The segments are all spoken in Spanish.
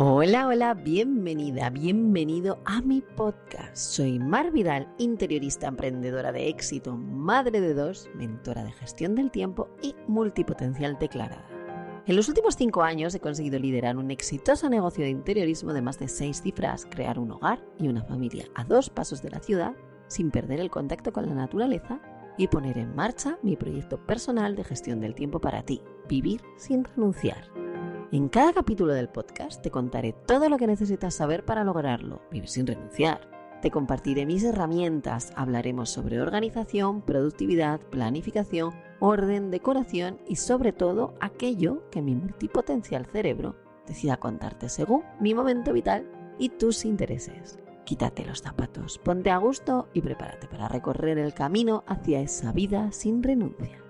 Hola, hola, bienvenida, bienvenido a mi podcast. Soy Mar Vidal, interiorista emprendedora de éxito, madre de dos, mentora de gestión del tiempo y multipotencial declarada. En los últimos cinco años he conseguido liderar un exitoso negocio de interiorismo de más de seis cifras, crear un hogar y una familia a dos pasos de la ciudad sin perder el contacto con la naturaleza y poner en marcha mi proyecto personal de gestión del tiempo para ti, vivir sin renunciar. En cada capítulo del podcast te contaré todo lo que necesitas saber para lograrlo, vivir sin renunciar. Te compartiré mis herramientas, hablaremos sobre organización, productividad, planificación, orden, decoración y sobre todo aquello que mi multipotencial cerebro decida contarte según mi momento vital y tus intereses. Quítate los zapatos, ponte a gusto y prepárate para recorrer el camino hacia esa vida sin renuncias.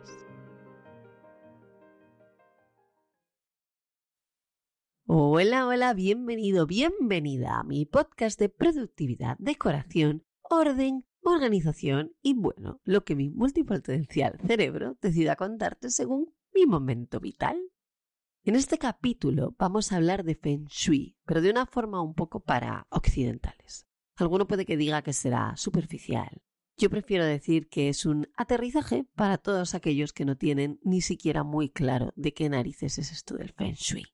Hola, hola, bienvenido, bienvenida a mi podcast de productividad, decoración, orden, organización y bueno, lo que mi multipotencial cerebro decida contarte según mi momento vital. En este capítulo vamos a hablar de Feng Shui, pero de una forma un poco para occidentales. Alguno puede que diga que será superficial. Yo prefiero decir que es un aterrizaje para todos aquellos que no tienen ni siquiera muy claro de qué narices es esto del Feng Shui.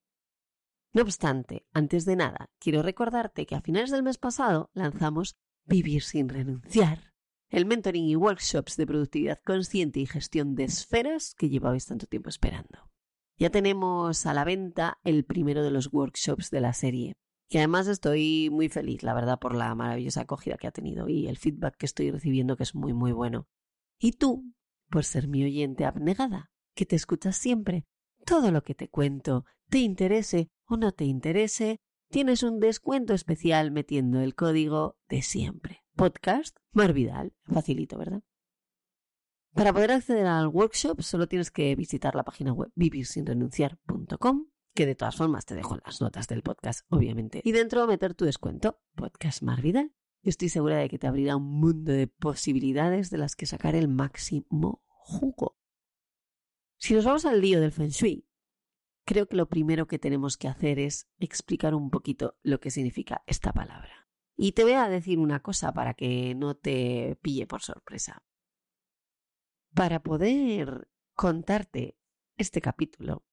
No obstante, antes de nada, quiero recordarte que a finales del mes pasado lanzamos Vivir sin renunciar, el mentoring y workshops de productividad consciente y gestión de esferas que llevabais tanto tiempo esperando. Ya tenemos a la venta el primero de los workshops de la serie. Y además estoy muy feliz, la verdad, por la maravillosa acogida que ha tenido y el feedback que estoy recibiendo que es muy, muy bueno. Y tú, por ser mi oyente abnegada, que te escuchas siempre, todo lo que te cuento te interese o no te interese, tienes un descuento especial metiendo el código de siempre. Podcast Marvidal. Facilito, ¿verdad? Para poder acceder al workshop solo tienes que visitar la página web vivirsinrenunciar.com, que de todas formas te dejo las notas del podcast, obviamente, y dentro meter tu descuento, Podcast Marvidal. Yo estoy segura de que te abrirá un mundo de posibilidades de las que sacar el máximo jugo. Si nos vamos al lío del Feng Shui, creo que lo primero que tenemos que hacer es explicar un poquito lo que significa esta palabra. Y te voy a decir una cosa para que no te pille por sorpresa. Para poder contarte este capítulo,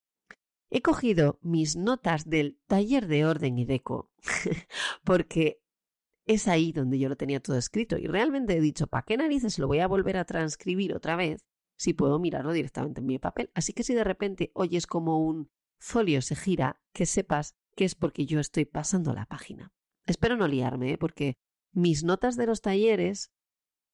he cogido mis notas del taller de orden y deco, porque es ahí donde yo lo tenía todo escrito y realmente he dicho, ¿para qué narices lo voy a volver a transcribir otra vez si puedo mirarlo directamente en mi papel? Así que si de repente oyes como un folio se gira, que sepas que es porque yo estoy pasando la página. Espero no liarme, ¿eh? porque mis notas de los talleres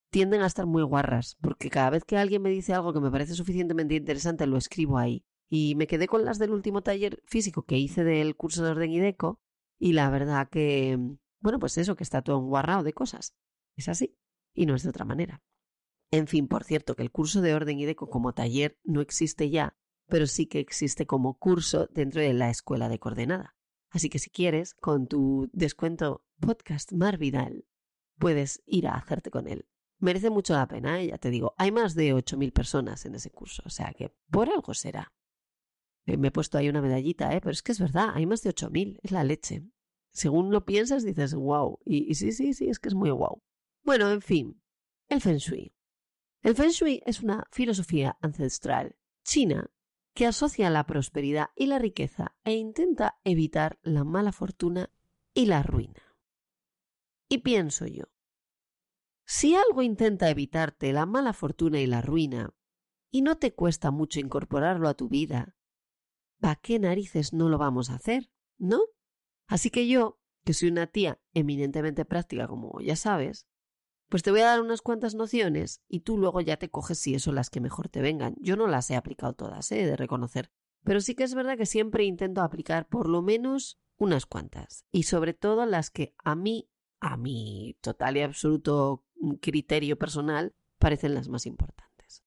tienden a estar muy guarras, porque cada vez que alguien me dice algo que me parece suficientemente interesante, lo escribo ahí. Y me quedé con las del último taller físico que hice del curso de orden y deco, y la verdad que, bueno, pues eso, que está todo enguarrado de cosas. Es así, y no es de otra manera. En fin, por cierto, que el curso de orden y deco como taller no existe ya, pero sí que existe como curso dentro de la escuela de coordenada. Así que si quieres, con tu descuento podcast Marvidal, puedes ir a hacerte con él. Merece mucho la pena, ¿eh? ya te digo. Hay más de 8.000 personas en ese curso, o sea que por algo será. Eh, me he puesto ahí una medallita, ¿eh? pero es que es verdad, hay más de 8.000, es la leche. Según lo piensas, dices, wow. Y, y sí, sí, sí, es que es muy wow. Bueno, en fin, el Feng Shui. El Feng Shui es una filosofía ancestral china que asocia la prosperidad y la riqueza e intenta evitar la mala fortuna y la ruina. Y pienso yo, si algo intenta evitarte la mala fortuna y la ruina, y no te cuesta mucho incorporarlo a tu vida, ¿para qué narices no lo vamos a hacer? ¿No? Así que yo, que soy una tía eminentemente práctica, como ya sabes, pues te voy a dar unas cuantas nociones y tú luego ya te coges si eso las que mejor te vengan. Yo no las he aplicado todas, he de reconocer. Pero sí que es verdad que siempre intento aplicar por lo menos unas cuantas. Y sobre todo las que a mí, a mi total y absoluto criterio personal, parecen las más importantes.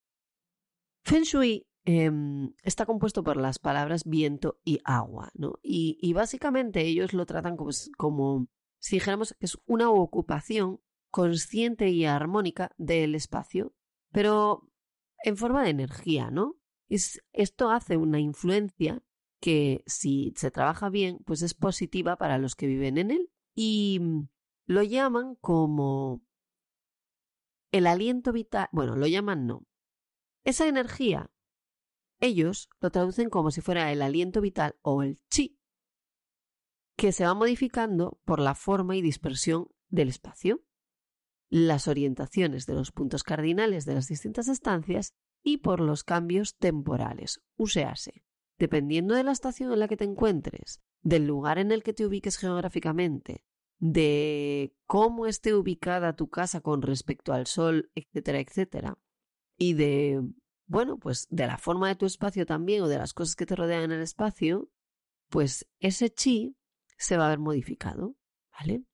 Feng Shui em, está compuesto por las palabras viento y agua, ¿no? Y, básicamente ellos lo tratan como, como si dijéramos que es una ocupación consciente y armónica del espacio, pero en forma de energía, ¿no? Es, esto hace una influencia que si se trabaja bien, pues es positiva para los que viven en él. Y mm, lo llaman como el aliento vital. Bueno, lo llaman no. Esa energía, ellos lo traducen como si fuera el aliento vital o el chi, que se va modificando por la forma y dispersión del espacio, las orientaciones de los puntos cardinales de las distintas estancias y por los cambios temporales. Usease, dependiendo de la estación en la que te encuentres, del lugar en el que te ubiques geográficamente, de cómo esté ubicada tu casa con respecto al sol, etcétera, etcétera, y de, bueno, pues de la forma de tu espacio también o de las cosas que te rodean en el espacio, pues ese chi se va a ver modificado, ¿vale?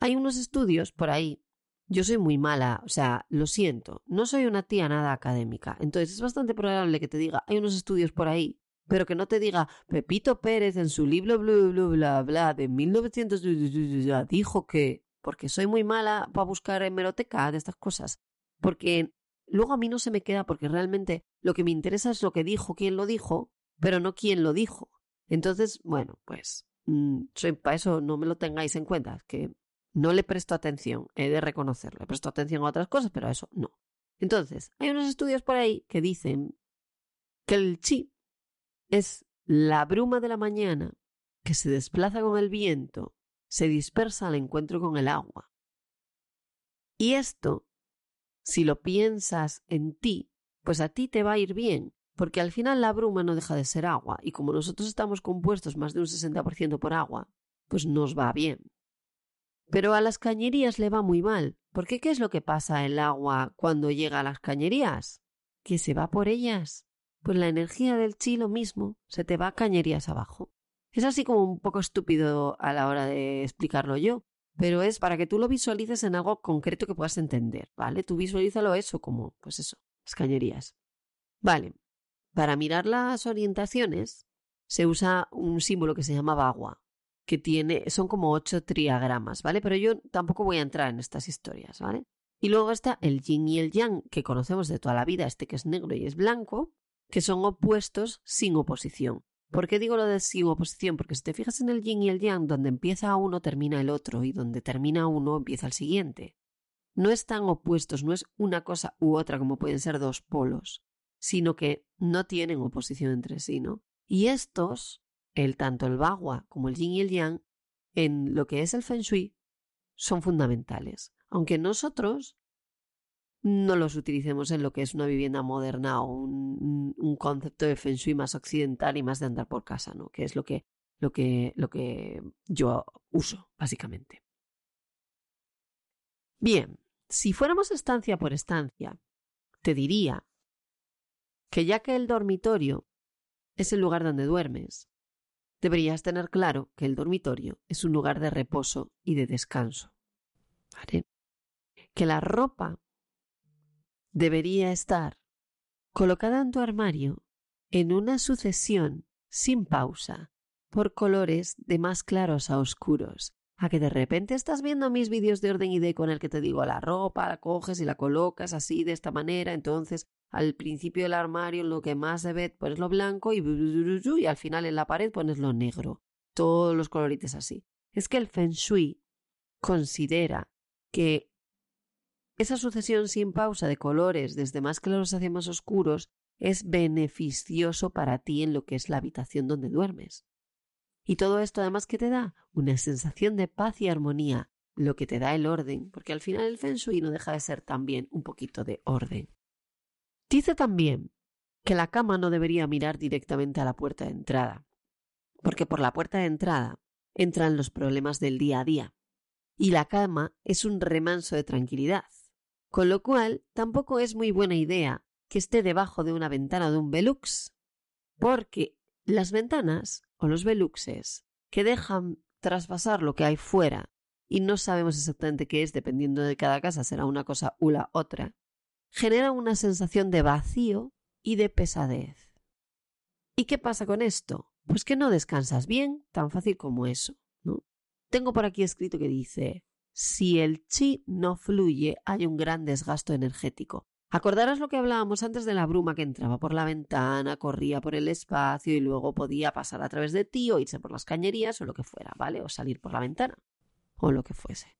Hay unos estudios por ahí. Yo soy muy mala, o sea, lo siento, no soy una tía nada académica. Entonces es bastante probable que te diga, hay unos estudios por ahí, pero que no te diga, Pepito Pérez en su libro bla bla bla bla de 1900 dijo que, porque soy muy mala para buscar hemeroteca de estas cosas. Porque luego a mí no se me queda porque realmente lo que me interesa es lo que dijo, quién lo dijo, pero no quién lo dijo. Entonces, bueno, pues Mm, para eso no me lo tengáis en cuenta, que no le presto atención, he de reconocerlo, le presto atención a otras cosas, pero a eso no. Entonces, hay unos estudios por ahí que dicen que el chi es la bruma de la mañana que se desplaza con el viento, se dispersa al encuentro con el agua. Y esto, si lo piensas en ti, pues a ti te va a ir bien, porque al final la bruma no deja de ser agua, y como nosotros estamos compuestos más de un 60% por agua, pues nos va bien. Pero a las cañerías le va muy mal, porque ¿qué es lo que pasa el agua cuando llega a las cañerías? Que se va por ellas. Pues la energía del chi lo mismo, se te va a cañerías abajo. Es así como un poco estúpido a la hora de explicarlo yo, pero es para que tú lo visualices en algo concreto que puedas entender, ¿vale? Tú visualízalo eso como, pues eso, las cañerías. Vale, para mirar las orientaciones se usa un símbolo que se llama bagua, que tiene, son como ocho triagramas, ¿vale? Pero yo tampoco voy a entrar en estas historias, ¿vale? Y luego está el yin y el yang, que conocemos de toda la vida, este que es negro y es blanco, que son opuestos sin oposición. ¿Por qué digo lo de sin oposición? Porque si te fijas en el yin y el yang, donde empieza uno termina el otro y donde termina uno empieza el siguiente. No están opuestos, no es una cosa u otra como pueden ser dos polos sino que no tienen oposición entre sí, ¿no? Y estos, el tanto el bagua como el yin y el yang, en lo que es el feng shui, son fundamentales. Aunque nosotros no los utilicemos en lo que es una vivienda moderna o un, concepto de feng shui más occidental y más de andar por casa, ¿no? Que es lo que, lo que, lo que yo uso, básicamente. Bien, si fuéramos estancia por estancia, te diría que ya que el dormitorio es el lugar donde duermes, deberías tener claro que el dormitorio es un lugar de reposo y de descanso. ¿Vale? Que la ropa debería estar colocada en tu armario en una sucesión sin pausa por colores de más claros a oscuros. A que de repente estás viendo mis vídeos de orden y de con el que te digo la ropa, la coges y la colocas así de esta manera, entonces al principio del armario lo que más se ve pones lo blanco y, y al final en la pared pones lo negro. Todos los colorites así. Es que el Feng Shui considera que esa sucesión sin pausa de colores desde más claros hacia más oscuros es beneficioso para ti en lo que es la habitación donde duermes. Y todo esto además que te da una sensación de paz y armonía, lo que te da el orden, porque al final el Feng Shui no deja de ser también un poquito de orden. Dice también que la cama no debería mirar directamente a la puerta de entrada, porque por la puerta de entrada entran los problemas del día a día, y la cama es un remanso de tranquilidad, con lo cual tampoco es muy buena idea que esté debajo de una ventana de un velux, porque las ventanas los veluxes que dejan traspasar lo que hay fuera y no sabemos exactamente qué es, dependiendo de cada casa, será una cosa u la otra, genera una sensación de vacío y de pesadez. ¿Y qué pasa con esto? Pues que no descansas bien, tan fácil como eso. ¿no? Tengo por aquí escrito que dice, si el chi no fluye hay un gran desgasto energético. Acordaros lo que hablábamos antes de la bruma que entraba por la ventana, corría por el espacio y luego podía pasar a través de ti o irse por las cañerías o lo que fuera, ¿vale? O salir por la ventana o lo que fuese.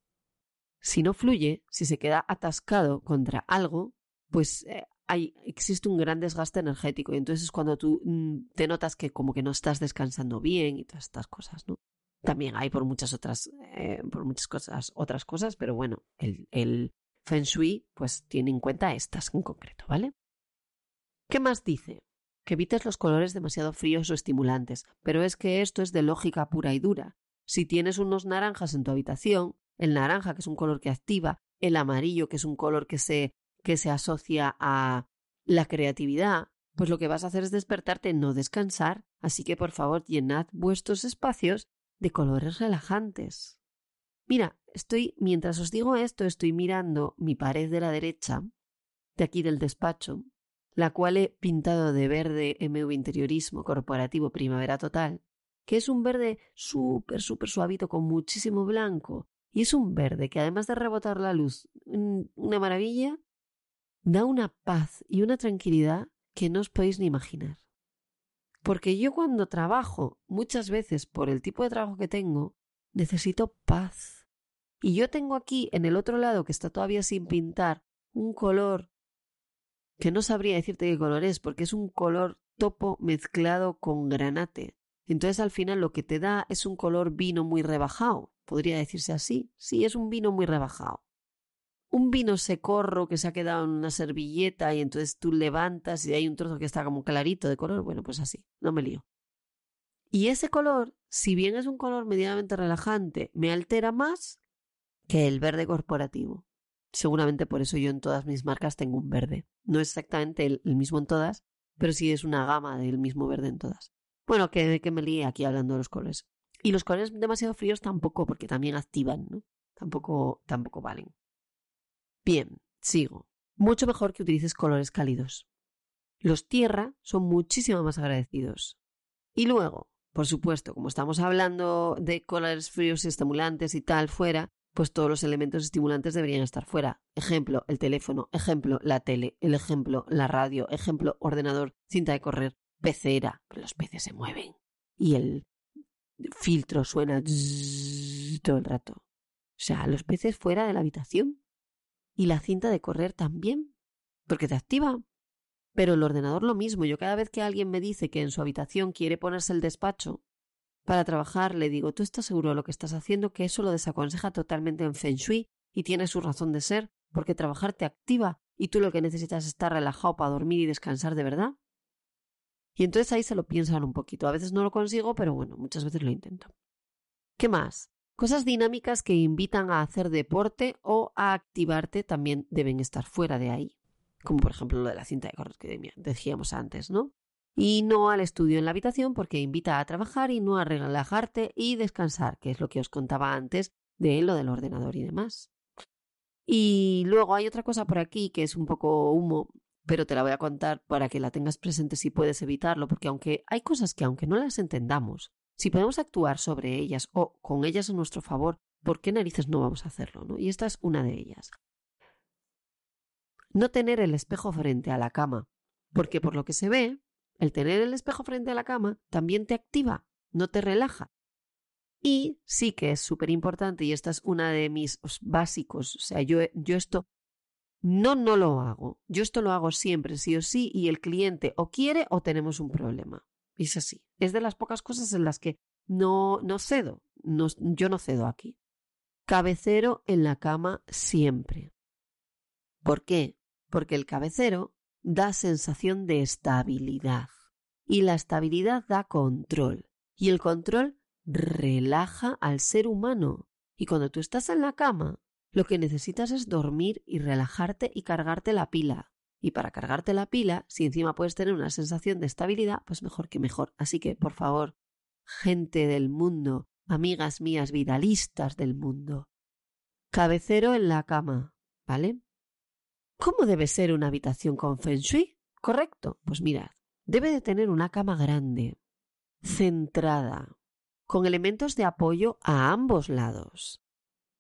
Si no fluye, si se queda atascado contra algo, pues eh, hay, existe un gran desgaste energético y entonces es cuando tú mm, te notas que como que no estás descansando bien y todas estas cosas, ¿no? También hay por muchas otras, eh, por muchas cosas, otras cosas, pero bueno, el, el Feng Shui pues tiene en cuenta estas en concreto, ¿vale? ¿Qué más dice? Que evites los colores demasiado fríos o estimulantes, pero es que esto es de lógica pura y dura. Si tienes unos naranjas en tu habitación, el naranja, que es un color que activa, el amarillo, que es un color que se, que se asocia a la creatividad, pues lo que vas a hacer es despertarte, no descansar. Así que por favor llenad vuestros espacios de colores relajantes. Mira, estoy, mientras os digo esto, estoy mirando mi pared de la derecha, de aquí del despacho, la cual he pintado de verde MV Interiorismo Corporativo Primavera Total, que es un verde súper, súper suavito con muchísimo blanco y es un verde que además de rebotar la luz, una maravilla, da una paz y una tranquilidad que no os podéis ni imaginar. Porque yo cuando trabajo, muchas veces por el tipo de trabajo que tengo, necesito paz. Y yo tengo aquí, en el otro lado, que está todavía sin pintar, un color que no sabría decirte qué color es, porque es un color topo mezclado con granate. Entonces al final lo que te da es un color vino muy rebajado. Podría decirse así. Sí, es un vino muy rebajado. Un vino secorro que se ha quedado en una servilleta y entonces tú levantas y hay un trozo que está como clarito de color. Bueno, pues así, no me lío. Y ese color, si bien es un color medianamente relajante, me altera más que el verde corporativo. Seguramente por eso yo en todas mis marcas tengo un verde. No es exactamente el, mismo en todas, pero sí es una gama del mismo verde en todas. Bueno, que, que me líe aquí hablando de los colores. Y los colores demasiado fríos tampoco, porque también activan, ¿no? Tampoco, tampoco valen. Bien, sigo. Mucho mejor que utilices colores cálidos. Los tierra son muchísimo más agradecidos. Y luego, por supuesto, como estamos hablando de colores fríos y estimulantes y tal fuera, pues todos los elementos estimulantes deberían estar fuera. Ejemplo, el teléfono, ejemplo, la tele, el ejemplo, la radio, ejemplo, ordenador, cinta de correr, pecera, los peces se mueven. Y el filtro suena todo el rato. O sea, los peces fuera de la habitación. Y la cinta de correr también, porque te activa. Pero el ordenador lo mismo. Yo cada vez que alguien me dice que en su habitación quiere ponerse el despacho para trabajar, le digo, ¿tú estás seguro de lo que estás haciendo? Que eso lo desaconseja totalmente en Feng Shui y tiene su razón de ser, porque trabajar te activa y tú lo que necesitas es estar relajado para dormir y descansar de verdad. Y entonces ahí se lo piensan un poquito. A veces no lo consigo, pero bueno, muchas veces lo intento. ¿Qué más? Cosas dinámicas que invitan a hacer deporte o a activarte también deben estar fuera de ahí. Como por ejemplo lo de la cinta de correr que decíamos antes, ¿no? Y no al estudio en la habitación porque invita a trabajar y no a relajarte y descansar, que es lo que os contaba antes de lo del ordenador y demás. Y luego hay otra cosa por aquí que es un poco humo, pero te la voy a contar para que la tengas presente si puedes evitarlo, porque aunque hay cosas que aunque no las entendamos, si podemos actuar sobre ellas o con ellas a nuestro favor, ¿por qué narices no vamos a hacerlo? ¿no? Y esta es una de ellas. No tener el espejo frente a la cama, porque por lo que se ve, el tener el espejo frente a la cama también te activa, no te relaja. Y sí que es súper importante, y esta es una de mis básicos, o sea, yo, yo esto no, no lo hago. Yo esto lo hago siempre, sí o sí, y el cliente o quiere o tenemos un problema. Es así. Es de las pocas cosas en las que no, no cedo. Yo no cedo aquí. Cabecero en la cama siempre. ¿Por qué? Porque el cabecero da sensación de estabilidad. Y la estabilidad da control. Y el control relaja al ser humano. Y cuando tú estás en la cama, lo que necesitas es dormir y relajarte y cargarte la pila. Y para cargarte la pila, si encima puedes tener una sensación de estabilidad, pues mejor que mejor. Así que, por favor, gente del mundo, amigas mías vidalistas del mundo, cabecero en la cama, ¿vale? ¿Cómo debe ser una habitación con Feng Shui? Correcto. Pues mirad, debe de tener una cama grande, centrada, con elementos de apoyo a ambos lados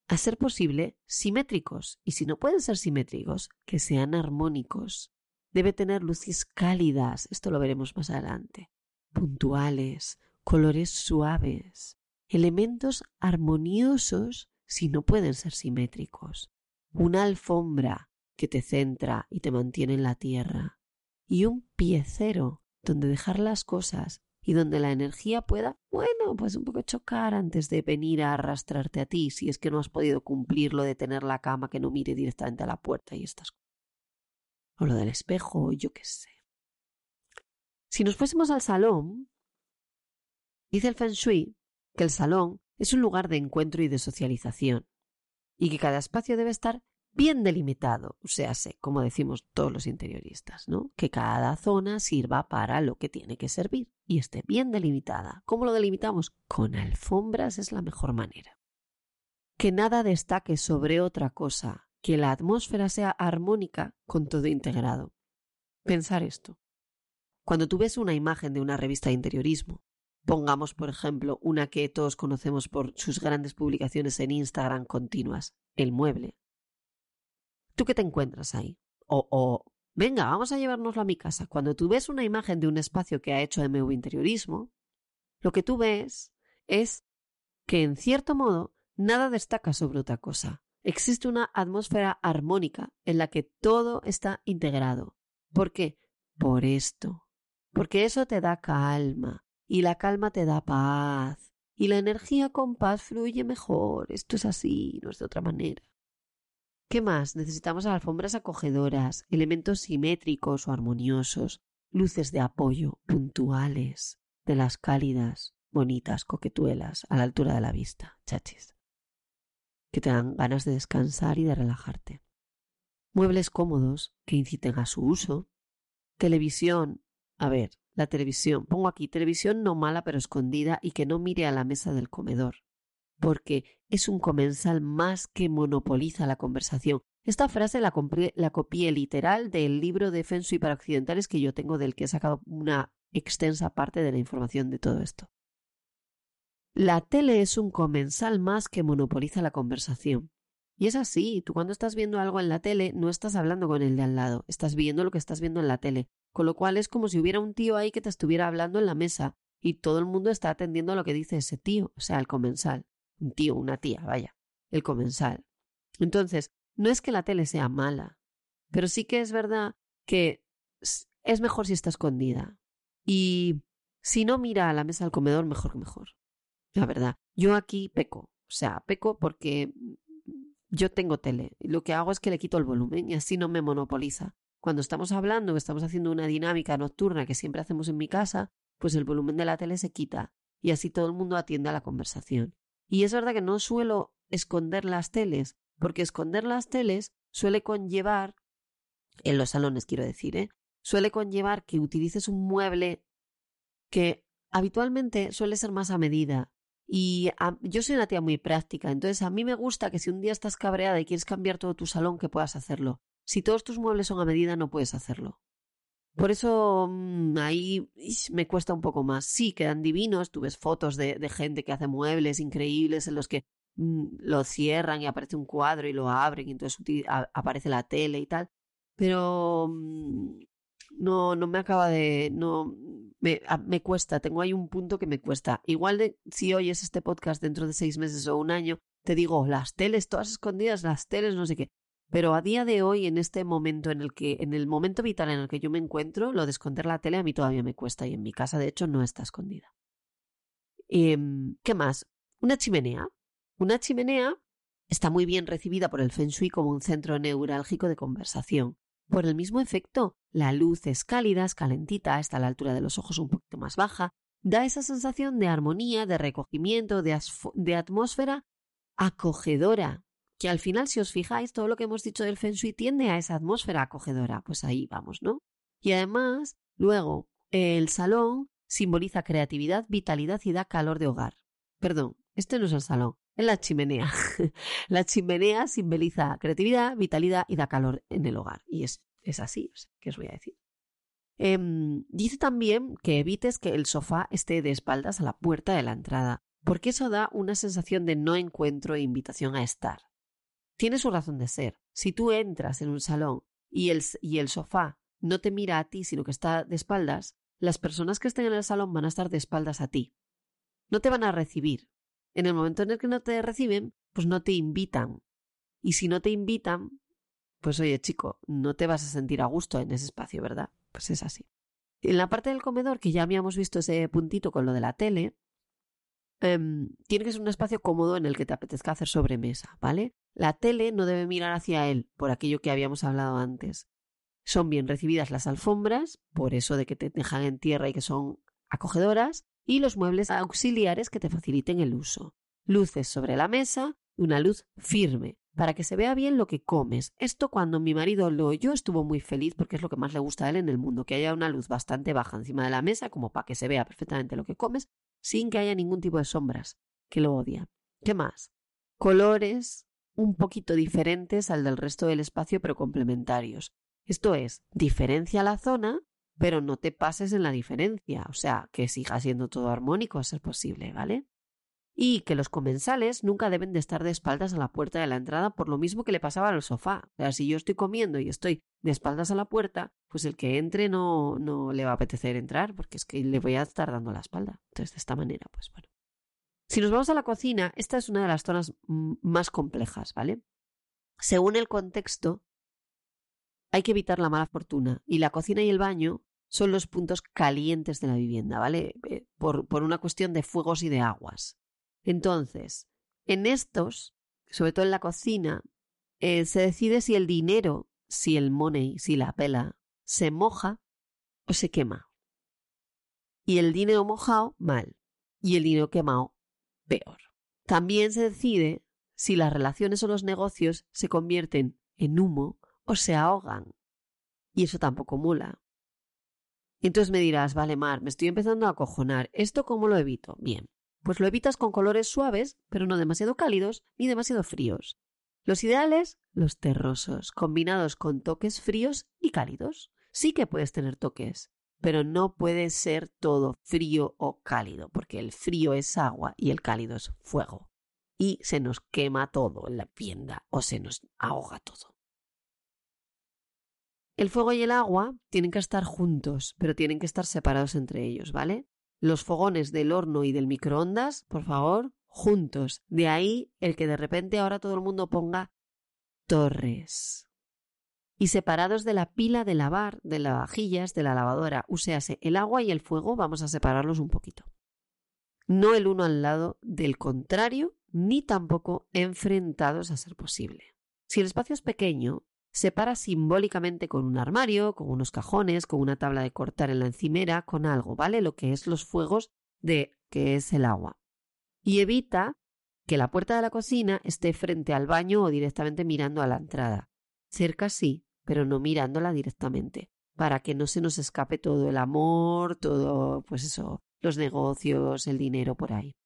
a ser posible, simétricos. Y si no pueden ser simétricos, que sean armónicos. Debe tener luces cálidas, esto lo veremos más adelante, puntuales, colores suaves, elementos armoniosos si no pueden ser simétricos. Una alfombra que te centra y te mantiene en la tierra. Y un piecero donde dejar las cosas y donde la energía pueda, bueno, pues un poco chocar antes de venir a arrastrarte a ti si es que no has podido cumplir lo de tener la cama que no mire directamente a la puerta y estas cosas. O lo del espejo, yo qué sé. Si nos fuésemos al salón, dice el Feng Shui que el salón es un lugar de encuentro y de socialización y que cada espacio debe estar bien delimitado, o sea, como decimos todos los interioristas, ¿no? Que cada zona sirva para lo que tiene que servir y esté bien delimitada. ¿Cómo lo delimitamos? Con alfombras es la mejor manera. Que nada destaque sobre otra cosa, que la atmósfera sea armónica con todo integrado. Pensar esto. Cuando tú ves una imagen de una revista de interiorismo, pongamos por ejemplo una que todos conocemos por sus grandes publicaciones en Instagram continuas, el mueble, ¿Tú qué te encuentras ahí? O, o, venga, vamos a llevárnoslo a mi casa. Cuando tú ves una imagen de un espacio que ha hecho MV Interiorismo, lo que tú ves es que, en cierto modo, nada destaca sobre otra cosa. Existe una atmósfera armónica en la que todo está integrado. ¿Por qué? Por esto. Porque eso te da calma y la calma te da paz y la energía con paz fluye mejor. Esto es así, no es de otra manera. ¿Qué más? Necesitamos alfombras acogedoras, elementos simétricos o armoniosos, luces de apoyo puntuales, de las cálidas, bonitas, coquetuelas, a la altura de la vista, chachis, que te dan ganas de descansar y de relajarte. Muebles cómodos que inciten a su uso. Televisión. A ver, la televisión. Pongo aquí televisión no mala pero escondida y que no mire a la mesa del comedor porque es un comensal más que monopoliza la conversación. Esta frase la, copié literal del libro de Feng Shui para occidentales que yo tengo del que he sacado una extensa parte de la información de todo esto. La tele es un comensal más que monopoliza la conversación. Y es así, tú cuando estás viendo algo en la tele no estás hablando con el de al lado, estás viendo lo que estás viendo en la tele, con lo cual es como si hubiera un tío ahí que te estuviera hablando en la mesa y todo el mundo está atendiendo a lo que dice ese tío, o sea, el comensal un tío, una tía, vaya, el comensal. Entonces, no es que la tele sea mala, pero sí que es verdad que es mejor si está escondida. Y si no mira a la mesa del comedor, mejor que mejor. La verdad, yo aquí peco, o sea, peco porque yo tengo tele y lo que hago es que le quito el volumen y así no me monopoliza. Cuando estamos hablando, estamos haciendo una dinámica nocturna que siempre hacemos en mi casa, pues el volumen de la tele se quita y así todo el mundo atiende a la conversación. Y es verdad que no suelo esconder las teles, porque esconder las teles suele conllevar, en los salones quiero decir, ¿eh? suele conllevar que utilices un mueble que habitualmente suele ser más a medida. Y yo soy una tía muy práctica, entonces a mí me gusta que si un día estás cabreada y quieres cambiar todo tu salón, que puedas hacerlo. Si todos tus muebles son a medida, no puedes hacerlo. Por eso mm, ahí me cuesta un poco más. Sí, quedan divinos. Tú ves fotos de, gente que hace muebles increíbles en los que mm, lo cierran y aparece un cuadro y lo abren y entonces aparece la tele y tal. Pero mm, no, no me acaba de. No, me, me cuesta. Tengo ahí un punto que me cuesta. Igual de si oyes este podcast dentro de seis meses o un año, te digo, las teles todas escondidas, las teles, no sé qué. Pero a día de hoy, en este momento en el que, en el momento vital en el que yo me encuentro, lo de esconder la tele a mí todavía me cuesta y en mi casa, de hecho, no está escondida. Em, ¿Qué más? Una chimenea. Una chimenea está muy bien recibida por el Feng Shui como un centro neurálgico de conversación. Por el mismo efecto, la luz es cálida, es calentita, está a la altura de los ojos un poquito más baja, da esa sensación de armonía, de recogimiento, de atmósfera acogedora, que al final, si os fijáis, todo lo que hemos dicho del Feng Shui tiende a esa atmósfera acogedora. Pues ahí vamos, ¿no? Y además, luego, el salón simboliza creatividad, vitalidad y da calor de hogar. Perdón, este no es el salón, es la chimenea. la chimenea simboliza creatividad, vitalidad y da calor en el hogar. Y es, es así, ¿qué os voy a decir? Em, dice también que evites que el sofá esté de espaldas a la puerta de la entrada porque eso da una sensación de no encuentro e invitación a estar. Tiene su razón de ser. Si tú entras en un salón y el, y el sofá no te mira a ti, sino que está de espaldas, las personas que estén en el salón van a estar de espaldas a ti. No te van a recibir. En el momento en el que no te reciben, pues no te invitan. Y si no te invitan, pues oye chico, no te vas a sentir a gusto en ese espacio, ¿verdad? Pues es así. En la parte del comedor, que ya habíamos visto ese puntito con lo de la tele, em, tiene que ser un espacio cómodo en el que te apetezca hacer sobremesa, ¿vale? La tele no debe mirar hacia él, por aquello que habíamos hablado antes. Son bien recibidas las alfombras, por eso de que te dejan en tierra y que son acogedoras, y los muebles auxiliares que te faciliten el uso. Luces sobre la mesa, una luz firme, para que se vea bien lo que comes. Esto cuando mi marido lo oyó estuvo muy feliz porque es lo que más le gusta a él en el mundo, que haya una luz bastante baja encima de la mesa como para que se vea perfectamente lo que comes sin que haya ningún tipo de sombras, que lo odia. ¿Qué más? Colores un poquito diferentes al del resto del espacio pero complementarios. Esto es, diferencia la zona, pero no te pases en la diferencia, o sea, que siga siendo todo armónico a ser posible, ¿vale? Y que los comensales nunca deben de estar de espaldas a la puerta de la entrada por lo mismo que le pasaba al sofá. O sea, si yo estoy comiendo y estoy de espaldas a la puerta, pues el que entre no, no le va a apetecer entrar porque es que le voy a estar dando la espalda. Entonces, de esta manera, pues bueno. Si nos vamos a la cocina, esta es una de las zonas más complejas, ¿vale? Según el contexto, hay que evitar la mala fortuna y la cocina y el baño son los puntos calientes de la vivienda, ¿vale? Eh, por, por una cuestión de fuegos y de aguas. Entonces, en estos, sobre todo en la cocina, eh, se decide si el dinero, si el money, si la pela, se moja o se quema. Y el dinero mojado, mal. Y el dinero quemado, peor. También se decide si las relaciones o los negocios se convierten en humo o se ahogan. Y eso tampoco mula. Entonces me dirás, vale, Mar, me estoy empezando a acojonar. ¿Esto cómo lo evito? Bien, pues lo evitas con colores suaves, pero no demasiado cálidos ni demasiado fríos. Los ideales, los terrosos, combinados con toques fríos y cálidos. Sí que puedes tener toques, pero no puede ser todo frío o cálido, porque el frío es agua y el cálido es fuego. Y se nos quema todo en la tienda o se nos ahoga todo. El fuego y el agua tienen que estar juntos, pero tienen que estar separados entre ellos, ¿vale? Los fogones del horno y del microondas, por favor, juntos. De ahí el que de repente ahora todo el mundo ponga torres. Y separados de la pila de lavar, de las vajillas, de la lavadora. Uséase el agua y el fuego, vamos a separarlos un poquito. No el uno al lado del contrario, ni tampoco enfrentados a ser posible. Si el espacio es pequeño, separa simbólicamente con un armario, con unos cajones, con una tabla de cortar en la encimera, con algo, ¿vale? Lo que es los fuegos de que es el agua. Y evita que la puerta de la cocina esté frente al baño o directamente mirando a la entrada. Cerca sí, pero no mirándola directamente, para que no se nos escape todo el amor, todo, pues eso, los negocios, el dinero por ahí.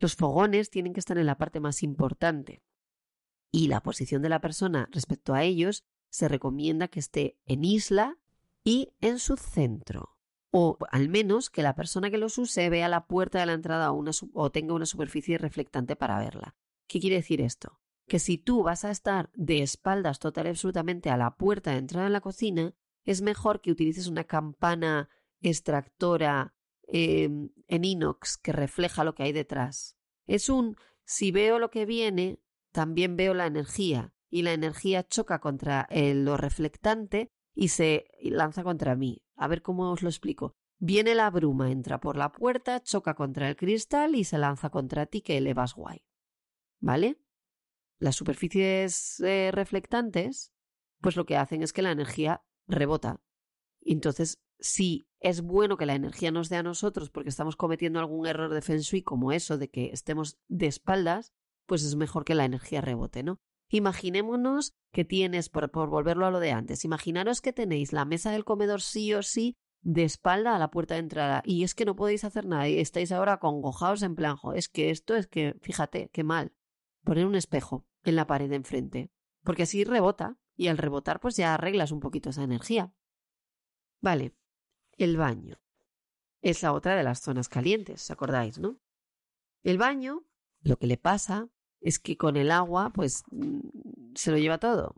Los fogones tienen que estar en la parte más importante, y la posición de la persona respecto a ellos se recomienda que esté en isla y en su centro. O al menos que la persona que los use vea la puerta de la entrada o, tenga una superficie reflectante para verla. ¿Qué quiere decir esto? Que si tú vas a estar de espaldas total y absolutamente a la puerta de entrada en la cocina, es mejor que utilices una campana extractora em, en inox que refleja lo que hay detrás. Es un si veo lo que viene, también veo la energía y la energía choca contra lo reflectante y se lanza contra mí. A ver cómo os lo explico. Viene la bruma, entra por la puerta, choca contra el cristal y se lanza contra ti que elevas guay. ¿Vale? Las superficies eh, reflectantes, pues lo que hacen es que la energía rebota. Entonces, si es bueno que la energía nos dé a nosotros porque estamos cometiendo algún error de Feng Shui como eso de que estemos de espaldas, pues es mejor que la energía rebote, ¿no? Imaginémonos que tienes, por, volverlo a lo de antes, imaginaros que tenéis la mesa del comedor sí o sí de espalda a la puerta de entrada y es que no podéis hacer nada y estáis ahora congojados en plan, es que esto es que, fíjate, qué mal. Poner un espejo en la pared de enfrente, porque así rebota y al rebotar pues ya arreglas un poquito esa energía. Vale, el baño. Es la otra de las zonas calientes, ¿os acordáis, no? El baño, lo que le pasa es que con el agua, pues mm, se lo lleva todo.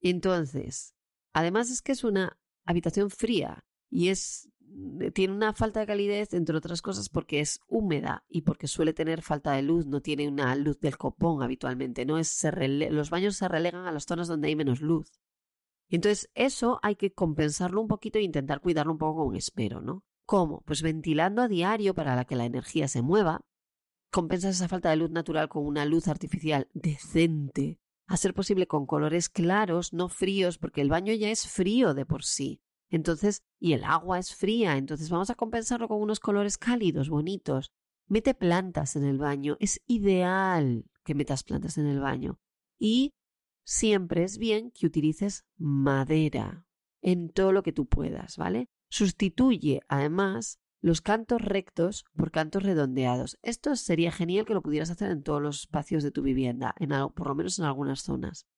Entonces, además es que es una habitación fría y es mm, tiene una falta de calidez, entre otras cosas, porque es húmeda y porque suele tener falta de luz, no tiene una luz del copón habitualmente, no es los baños se relegan a las zonas donde hay menos luz. Entonces, eso hay que compensarlo un poquito e intentar cuidarlo un poco con espero, ¿no? ¿Cómo? Pues ventilando a diario para que la energía se mueva. Compensas esa falta de luz natural con una luz artificial decente, a ser posible con colores claros, no fríos, porque el baño ya es frío de por sí. Entonces, y el agua es fría, entonces vamos a compensarlo con unos colores cálidos, bonitos. Mete plantas en el baño, es ideal que metas plantas en el baño. Y siempre es bien que utilices madera en todo lo que tú puedas, ¿vale? Sustituye, además, los cantos rectos por cantos redondeados. Esto sería genial que lo pudieras hacer en todos los espacios de tu vivienda, en por lo menos en algunas zonas.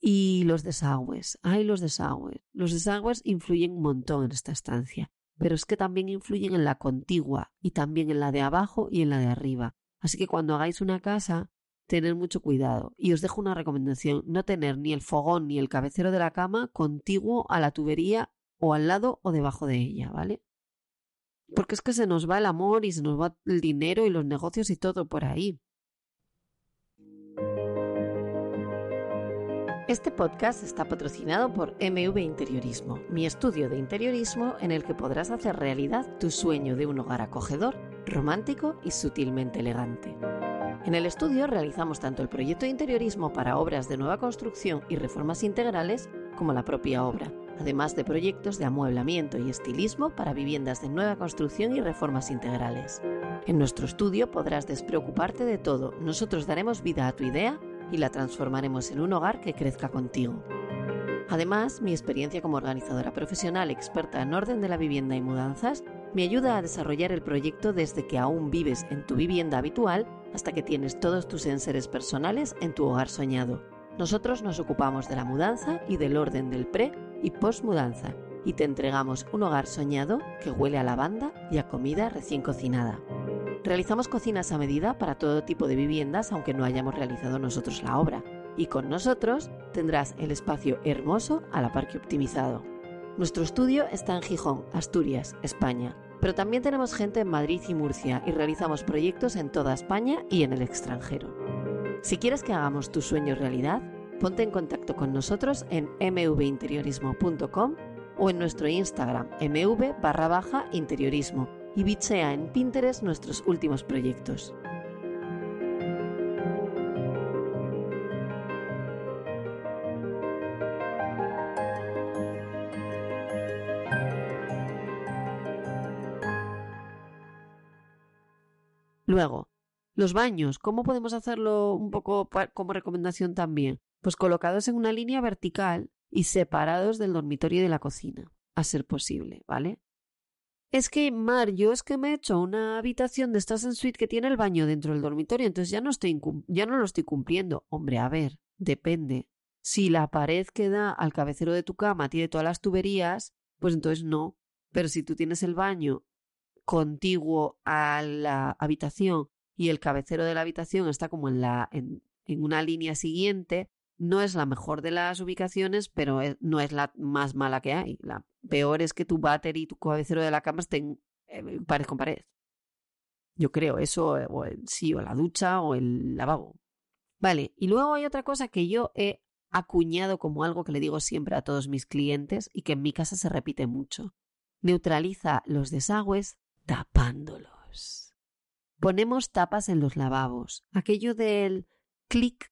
Y los desagües. Ay, los desagües. Los desagües influyen un montón en esta estancia, pero es que también influyen en la contigua y también en la de abajo y en la de arriba. Así que cuando hagáis una casa, tened mucho cuidado. Y os dejo una recomendación, no tener ni el fogón ni el cabecero de la cama contiguo a la tubería o al lado o debajo de ella, ¿vale? Porque es que se nos va el amor y se nos va el dinero y los negocios y todo por ahí. Este podcast está patrocinado por MV Interiorismo, mi estudio de interiorismo en el que podrás hacer realidad tu sueño de un hogar acogedor, romántico y sutilmente elegante. En el estudio realizamos tanto el proyecto de interiorismo para obras de nueva construcción y reformas integrales como la propia obra además de proyectos de amueblamiento y estilismo para viviendas de nueva construcción y reformas integrales. En nuestro estudio podrás despreocuparte de todo, nosotros daremos vida a tu idea y la transformaremos en un hogar que crezca contigo. Además, mi experiencia como organizadora profesional experta en orden de la vivienda y mudanzas me ayuda a desarrollar el proyecto desde que aún vives en tu vivienda habitual hasta que tienes todos tus enseres personales en tu hogar soñado. Nosotros nos ocupamos de la mudanza y del orden del pre y post-mudanza y te entregamos un hogar soñado que huele a lavanda y a comida recién cocinada. Realizamos cocinas a medida para todo tipo de viviendas aunque no hayamos realizado nosotros la obra y con nosotros tendrás el espacio hermoso a la par que optimizado. Nuestro estudio está en Gijón, Asturias, España, pero también tenemos gente en Madrid y Murcia y realizamos proyectos en toda España y en el extranjero. Si quieres que hagamos tu sueño realidad, ponte en contacto con nosotros en mvinteriorismo.com o en nuestro Instagram mv barra baja interiorismo y bichea en Pinterest nuestros últimos proyectos. Luego, los baños, ¿cómo podemos hacerlo un poco como recomendación también? Pues colocados en una línea vertical y separados del dormitorio y de la cocina, a ser posible, ¿vale? Es que, Mar, yo es que me he hecho una habitación de estas en suite que tiene el baño dentro del dormitorio, entonces ya no, estoy ya no lo estoy cumpliendo. Hombre, a ver, depende. Si la pared que da al cabecero de tu cama tiene todas las tuberías, pues entonces no. Pero si tú tienes el baño contiguo a la habitación y el cabecero de la habitación está como en, la, en una línea siguiente, no es la mejor de las ubicaciones, pero no es la más mala que hay. La peor es que tu váter y tu cabecero de la cama estén eh, pared con pared. Yo creo eso, eh, o sí, o la ducha o el lavabo. Vale, y luego hay otra cosa que yo he acuñado como algo que le digo siempre a todos mis clientes y que en mi casa se repite mucho. Neutraliza los desagües tapándolos. Ponemos tapas en los lavabos. Aquello del clic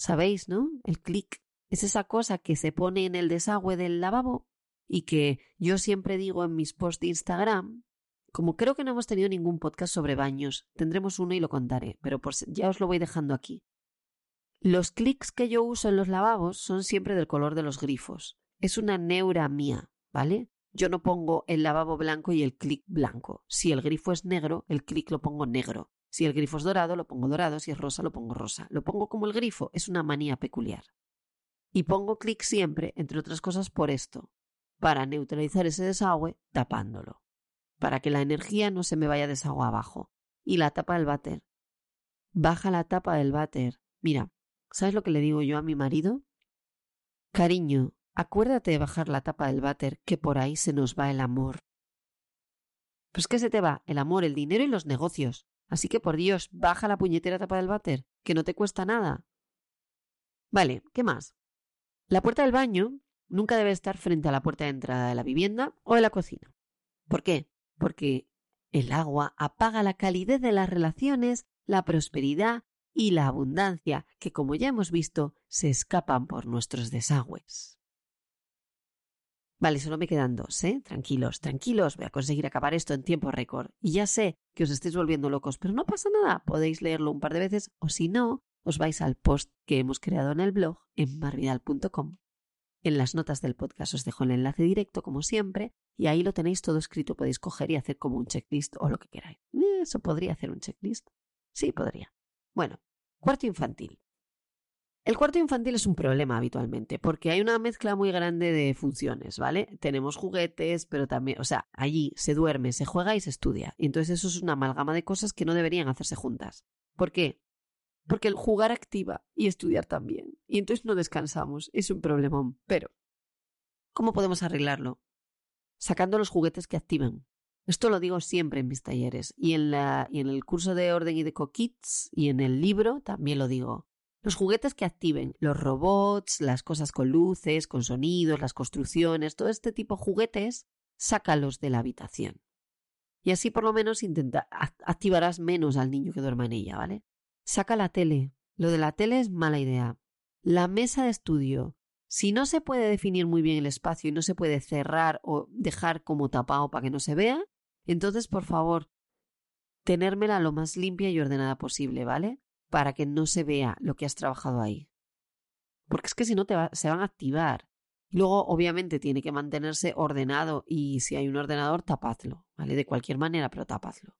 Sabéis, ¿no? El clic es esa cosa que se pone en el desagüe del lavabo y que yo siempre digo en mis posts de Instagram, como creo que no hemos tenido ningún podcast sobre baños, tendremos uno y lo contaré, pero ya os lo voy dejando aquí. Los clics que yo uso en los lavabos son siempre del color de los grifos. Es una neura mía, ¿vale? Yo no pongo el lavabo blanco y el clic blanco. Si el grifo es negro, el clic lo pongo negro. Si el grifo es dorado, lo pongo dorado, si es rosa, lo pongo rosa. Lo pongo como el grifo, es una manía peculiar. Y pongo clic siempre, entre otras cosas, por esto, para neutralizar ese desagüe tapándolo, para que la energía no se me vaya desagüe abajo. y la tapa del váter. Baja la tapa del váter. Mira, ¿sabes lo que le digo yo a mi marido? Cariño, acuérdate de bajar la tapa del váter, que por ahí se nos va el amor. Pues ¿qué se te va? El amor, el dinero y los negocios. Así que por Dios, baja la puñetera tapa del váter, que no te cuesta nada. Vale, ¿qué más? La puerta del baño nunca debe estar frente a la puerta de entrada de la vivienda o de la cocina. ¿Por qué? Porque el agua apaga la calidez de las relaciones, la prosperidad y la abundancia que, como ya hemos visto, se escapan por nuestros desagües. Vale, solo me quedan dos, ¿eh? Tranquilos, tranquilos, voy a conseguir acabar esto en tiempo récord. Y ya sé que os estáis volviendo locos, pero no pasa nada, podéis leerlo un par de veces o si no, os vais al post que hemos creado en el blog en marvidal.com. En las notas del podcast os dejo el enlace directo, como siempre, y ahí lo tenéis todo escrito. Podéis coger y hacer como un checklist o lo que queráis. Eso podría hacer un checklist. Sí, podría. Bueno, cuarto infantil. El cuarto infantil es un problema habitualmente porque hay una mezcla muy grande de funciones, ¿vale? Tenemos juguetes, pero también, o sea, allí se duerme, se juega y se estudia. Y entonces eso es una amalgama de cosas que no deberían hacerse juntas. ¿Por qué? Porque el jugar activa y estudiar también. Y entonces no descansamos. Es un problemón. Pero, ¿cómo podemos arreglarlo? Sacando los juguetes que activan. Esto lo digo siempre en mis talleres. Y en, la, y en el curso de orden y de coquits y en el libro también lo digo. Los juguetes que activen, los robots, las cosas con luces, con sonidos, las construcciones, todo este tipo de juguetes, sácalos de la habitación. Y así por lo menos intenta, activarás menos al niño que duerma en ella, ¿vale? Saca la tele. Lo de la tele es mala idea. La mesa de estudio. Si no se puede definir muy bien el espacio y no se puede cerrar o dejar como tapado para que no se vea, entonces por favor, tenérmela lo más limpia y ordenada posible, ¿vale? Para que no se vea lo que has trabajado ahí. Porque es que si no te se van a activar. Luego, obviamente, tiene que mantenerse ordenado y si hay un ordenador, tapadlo, ¿vale? De cualquier manera, pero tapadlo.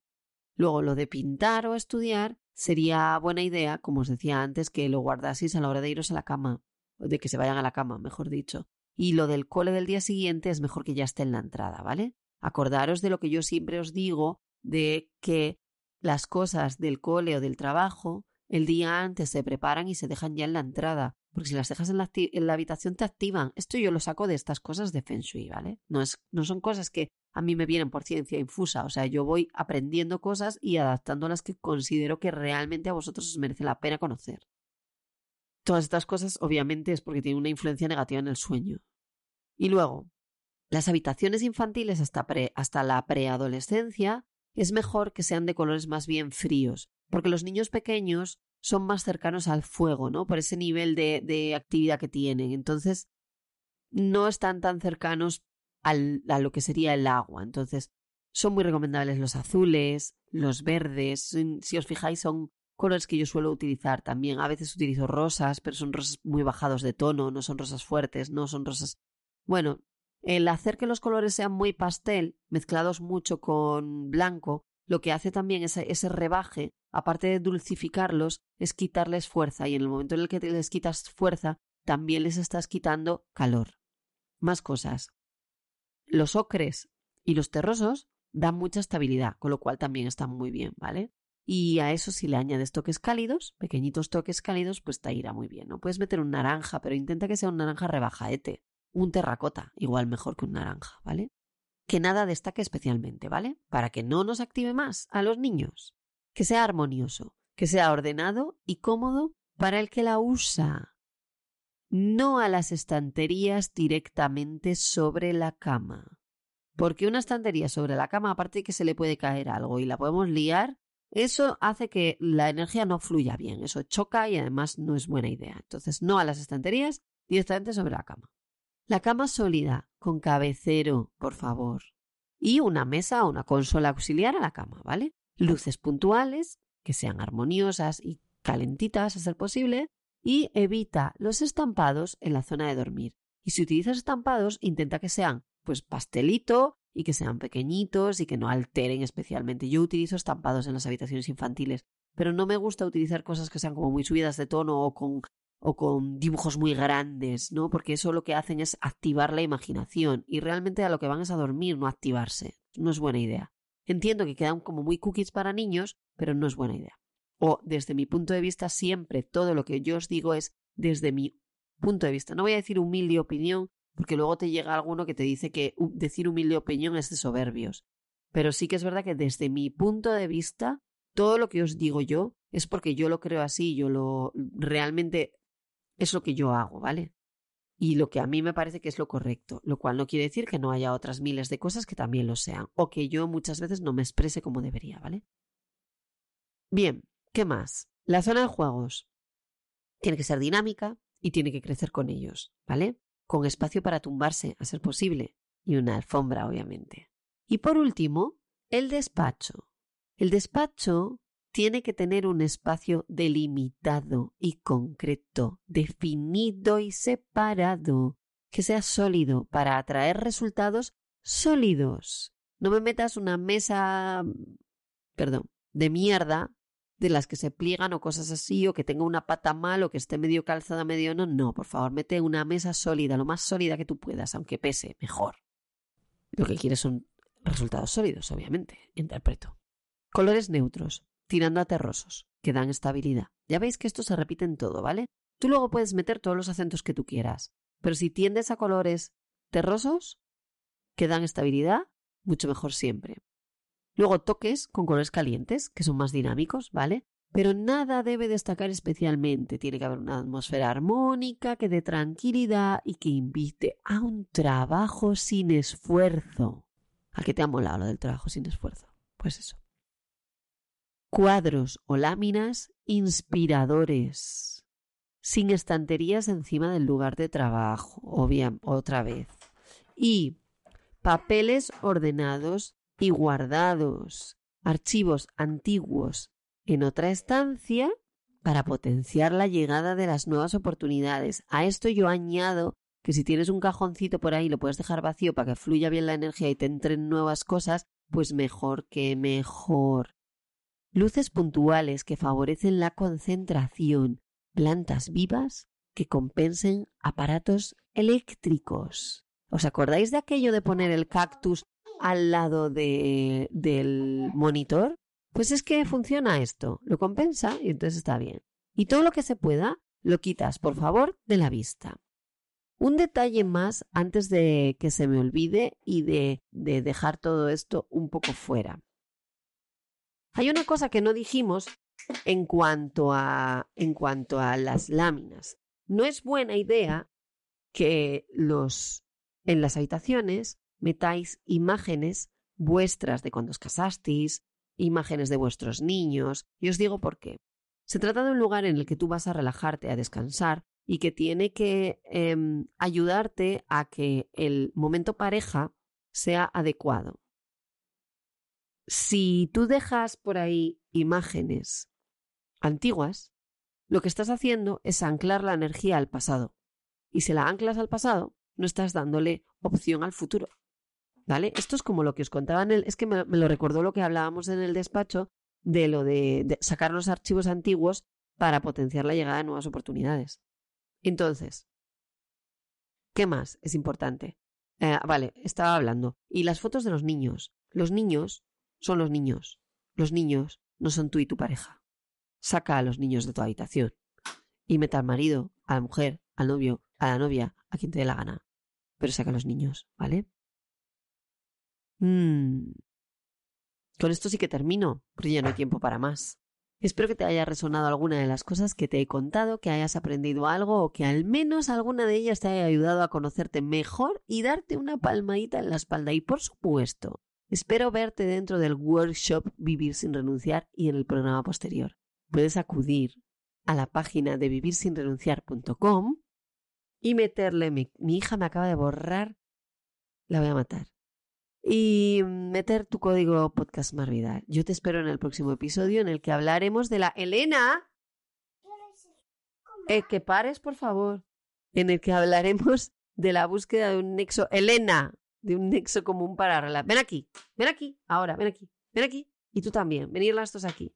Luego, lo de pintar o estudiar sería buena idea, como os decía antes, que lo guardaseis a la hora de iros a la cama, de que se vayan a la cama, mejor dicho. Y lo del cole del día siguiente es mejor que ya esté en la entrada, ¿vale? Acordaros de lo que yo siempre os digo, de que las cosas del cole o del trabajo el día antes se preparan y se dejan ya en la entrada, porque si las dejas en la, habitación te activan. Esto yo lo saco de estas cosas de Feng Shui, ¿vale? No, es, no son cosas que a mí me vienen por ciencia infusa, o sea, yo voy aprendiendo cosas y adaptando las que considero que realmente a vosotros os merece la pena conocer. Todas estas cosas obviamente es porque tienen una influencia negativa en el sueño. Y luego, las habitaciones infantiles hasta, hasta la preadolescencia es mejor que sean de colores más bien fríos, porque los niños pequeños son más cercanos al fuego, ¿no? Por ese nivel de, de actividad que tienen. Entonces, no están tan cercanos a lo que sería el agua. Entonces, son muy recomendables los azules, los verdes. Si os fijáis, son colores que yo suelo utilizar también. A veces utilizo rosas, pero son rosas muy bajados de tono, no son rosas fuertes, no son rosas. Bueno, el hacer que los colores sean muy pastel, mezclados mucho con blanco, lo que hace también ese, ese rebaje, aparte de dulcificarlos, es quitarles fuerza y en el momento en el que les quitas fuerza, también les estás quitando calor. Más cosas. Los ocres y los terrosos dan mucha estabilidad, con lo cual también están muy bien, ¿vale? Y a eso si le añades toques cálidos, pequeñitos toques cálidos, pues te irá muy bien, ¿no? Puedes meter un naranja, pero intenta que sea un naranja rebajaete. Un terracota, igual mejor que un naranja, ¿vale? que nada destaque especialmente, ¿vale? Para que no nos active más a los niños. Que sea armonioso, que sea ordenado y cómodo para el que la usa. No a las estanterías directamente sobre la cama. Porque una estantería sobre la cama, aparte de que se le puede caer algo y la podemos liar, eso hace que la energía no fluya bien. Eso choca y además no es buena idea. Entonces, no a las estanterías, directamente sobre la cama. La cama sólida, con cabecero, por favor. Y una mesa o una consola auxiliar a la cama, ¿vale? Luces puntuales, que sean armoniosas y calentitas a ser posible. Y evita los estampados en la zona de dormir. Y si utilizas estampados, intenta que sean pues pastelito y que sean pequeñitos y que no alteren especialmente. Yo utilizo estampados en las habitaciones infantiles, pero no me gusta utilizar cosas que sean como muy subidas de tono o con o con dibujos muy grandes, ¿no? Porque eso lo que hacen es activar la imaginación y realmente a lo que van es a dormir, no activarse. No es buena idea. Entiendo que quedan como muy cookies para niños, pero no es buena idea. O desde mi punto de vista, siempre todo lo que yo os digo es desde mi punto de vista. No voy a decir humilde opinión, porque luego te llega alguno que te dice que decir humilde opinión es de soberbios. Pero sí que es verdad que desde mi punto de vista, todo lo que os digo yo es porque yo lo creo así, yo lo realmente es lo que yo hago, ¿vale? Y lo que a mí me parece que es lo correcto, lo cual no quiere decir que no haya otras miles de cosas que también lo sean, o que yo muchas veces no me exprese como debería, ¿vale? Bien, ¿qué más? La zona de juegos tiene que ser dinámica y tiene que crecer con ellos, ¿vale? Con espacio para tumbarse, a ser posible, y una alfombra, obviamente. Y por último, el despacho. El despacho tiene que tener un espacio delimitado y concreto, definido y separado, que sea sólido para atraer resultados sólidos. No me metas una mesa, perdón, de mierda de las que se pliegan o cosas así, o que tenga una pata mal, o que esté medio calzada, medio no. No, por favor, mete una mesa sólida, lo más sólida que tú puedas, aunque pese, mejor. Lo que quieres son resultados sólidos, obviamente, interpreto. Colores neutros, tirando a terrosos, que dan estabilidad. Ya veis que esto se repite en todo, ¿vale? Tú luego puedes meter todos los acentos que tú quieras, pero si tiendes a colores terrosos, que dan estabilidad, mucho mejor siempre. Luego toques con colores calientes, que son más dinámicos, ¿vale? Pero nada debe destacar especialmente. Tiene que haber una atmósfera armónica que dé tranquilidad y que invite a un trabajo sin esfuerzo. ¿A qué te ha molado lo del trabajo sin esfuerzo? Pues eso. Cuadros o láminas inspiradores. Sin estanterías encima del lugar de trabajo, obvia, otra vez. Y papeles ordenados y guardados archivos antiguos en otra estancia para potenciar la llegada de las nuevas oportunidades. A esto yo añado que si tienes un cajoncito por ahí lo puedes dejar vacío para que fluya bien la energía y te entren nuevas cosas, pues mejor que mejor. Luces puntuales que favorecen la concentración, plantas vivas que compensen aparatos eléctricos. ¿Os acordáis de aquello de poner el cactus al lado de, del monitor, pues es que funciona esto, lo compensa y entonces está bien. Y todo lo que se pueda, lo quitas, por favor, de la vista. Un detalle más antes de que se me olvide y de, de dejar todo esto un poco fuera. Hay una cosa que no dijimos en cuanto a, en cuanto a las láminas. No es buena idea que los en las habitaciones metáis imágenes vuestras de cuando os casasteis, imágenes de vuestros niños, y os digo por qué. Se trata de un lugar en el que tú vas a relajarte, a descansar, y que tiene que em, ayudarte a que el momento pareja sea adecuado. Si tú dejas por ahí imágenes antiguas, lo que estás haciendo es anclar la energía al pasado. Y si la anclas al pasado, no estás dándole opción al futuro. ¿Vale? Esto es como lo que os contaba en el... Es que me, lo recordó lo que hablábamos en el despacho de lo de, sacar los archivos antiguos para potenciar la llegada de nuevas oportunidades. Entonces, ¿qué más es importante? Eh, vale, estaba hablando. Y las fotos de los niños. Los niños son los niños. Los niños no son tú y tu pareja. Saca a los niños de tu habitación. Y meta al marido, a la mujer, al novio, a la novia, a quien te dé la gana. Pero saca a los niños, ¿vale? Mm. Con esto sí que termino, porque ya no hay tiempo para más. Espero que te haya resonado alguna de las cosas que te he contado, que hayas aprendido algo o que al menos alguna de ellas te haya ayudado a conocerte mejor y darte una palmadita en la espalda. Y por supuesto, espero verte dentro del workshop Vivir sin renunciar y en el programa posterior. Puedes acudir a la página de vivirsinrenunciar.com y meterle mi, mi hija me acaba de borrar, la voy a matar y meter tu código podcast Marvidal. Yo te espero en el próximo episodio en el que hablaremos de la Elena. Eh, que pares, por favor. En el que hablaremos de la búsqueda de un nexo. Elena, de un nexo común para relacionar. Ven aquí, ven aquí, ahora, ven aquí, ven aquí. Y tú también, venir las dos aquí.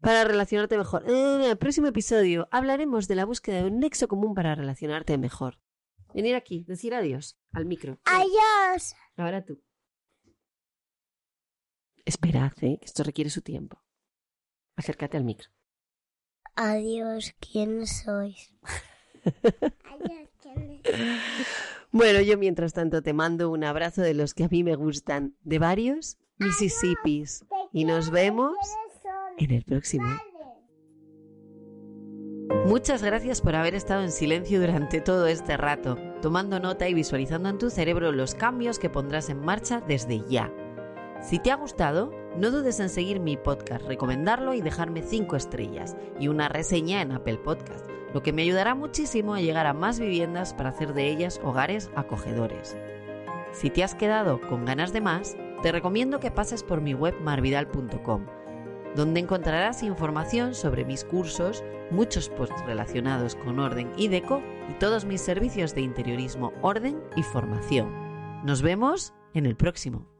Para relacionarte mejor. En el próximo episodio hablaremos de la búsqueda de un nexo común para relacionarte mejor. Venir aquí, decir adiós al micro. Adiós. Ahora tú. Esperad, ¿eh? que esto requiere su tiempo. Acércate al micro. Adiós, ¿quién sois? Bueno, yo mientras tanto te mando un abrazo de los que a mí me gustan, de varios Mississippis. Y nos vemos en el próximo. Muchas gracias por haber estado en silencio durante todo este rato, tomando nota y visualizando en tu cerebro los cambios que pondrás en marcha desde ya. Si te ha gustado, no dudes en seguir mi podcast, recomendarlo y dejarme 5 estrellas y una reseña en Apple Podcast, lo que me ayudará muchísimo a llegar a más viviendas para hacer de ellas hogares acogedores. Si te has quedado con ganas de más, te recomiendo que pases por mi web marvidal.com, donde encontrarás información sobre mis cursos, muchos posts relacionados con orden y deco y todos mis servicios de interiorismo, orden y formación. Nos vemos en el próximo.